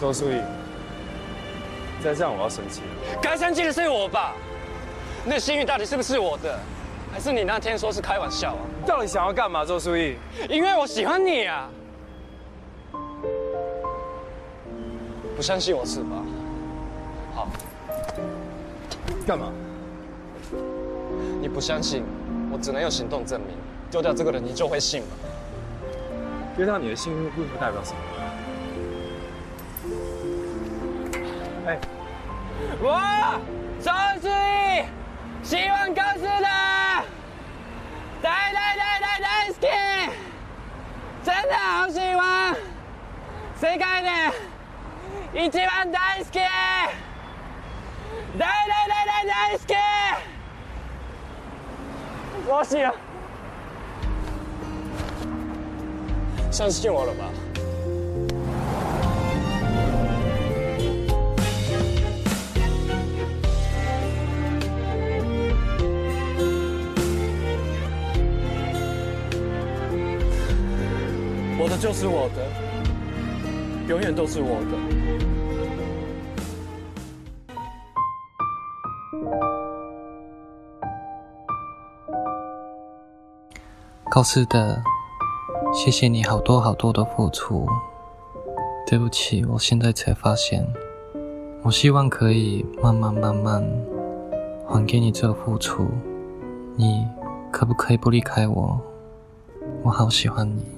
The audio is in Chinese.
周淑怡，再这样我要生气了。该生气的是我吧？那幸运到底是不是我的，还是你那天说是开玩笑啊？你到底想要干嘛，周淑怡？因为我喜欢你啊！不相信我是吧？好，干嘛？你不相信，我只能用行动证明。丢掉这个人，你就会信吗？丢掉你的幸运并不代表什么。哎，我张志真的好喜欢，世界的一番大好き，大大大大大好き，我喜欢，相信我了吧？我的就是我的，永远都是我的。高斯的，谢谢你好多好多的付出。对不起，我现在才发现。我希望可以慢慢慢慢还给你这付出。你可不可以不离开我？我好喜欢你。